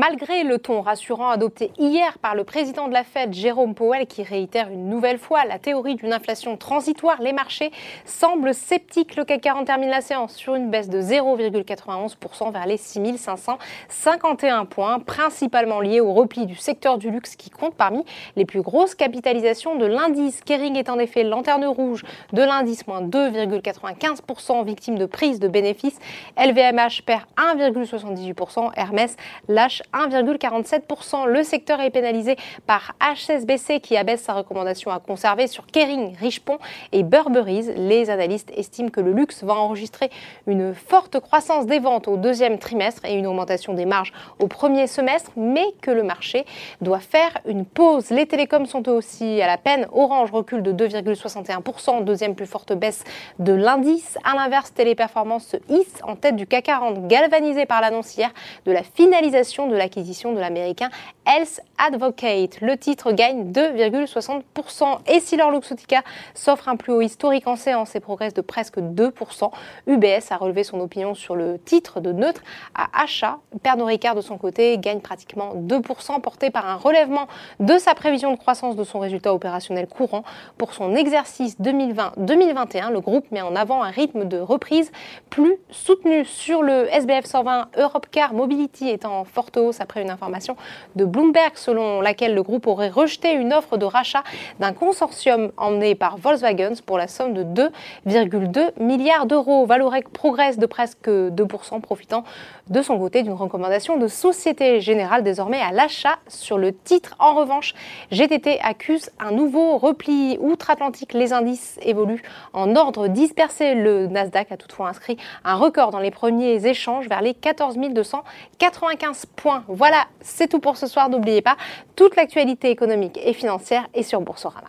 Malgré le ton rassurant adopté hier par le président de la Fed, Jérôme Powell, qui réitère une nouvelle fois la théorie d'une inflation transitoire, les marchés semblent sceptiques. Le CAC 40 termine la séance sur une baisse de 0,91% vers les 6551 points, principalement liée au repli du secteur du luxe qui compte parmi les plus grosses capitalisations de l'indice. Kering est en effet lanterne rouge de l'indice, moins 2,95%, victime de prise de bénéfices. LVMH perd 1,78%, Hermès lâche 1,47%. Le secteur est pénalisé par HSBC qui abaisse sa recommandation à conserver sur Kering, Richemont et Burberry. Les analystes estiment que le luxe va enregistrer une forte croissance des ventes au deuxième trimestre et une augmentation des marges au premier semestre, mais que le marché doit faire une pause. Les télécoms sont aussi à la peine. Orange recule de 2,61%, deuxième plus forte baisse de l'indice. À l'inverse, Téléperformance se hisse en tête du CAC 40, galvanisé par l'annonce hier de la finalisation de l'acquisition de l'américain Health Advocate. Le titre gagne 2,60%. Et si leur Luxottica s'offre un plus haut historique en séance et progresse de presque 2%, UBS a relevé son opinion sur le titre de neutre à achat. Pernod Ricard, de son côté, gagne pratiquement 2%, porté par un relèvement de sa prévision de croissance de son résultat opérationnel courant. Pour son exercice 2020-2021, le groupe met en avant un rythme de reprise plus soutenu sur le SBF 120 Europe Car Mobility étant en forte hausse après une information de Bloomberg selon laquelle le groupe aurait rejeté une offre de rachat d'un consortium emmené par Volkswagen pour la somme de 2,2 milliards d'euros. Valorec progresse de presque 2%, profitant de son côté d'une recommandation de Société Générale désormais à l'achat sur le titre. En revanche, GTT accuse un nouveau repli outre-Atlantique. Les indices évoluent en ordre dispersé. Le Nasdaq a toutefois inscrit un record dans les premiers échanges vers les 14 295 points. Voilà, c'est tout pour ce soir. N'oubliez pas, toute l'actualité économique et financière est sur Boursorama.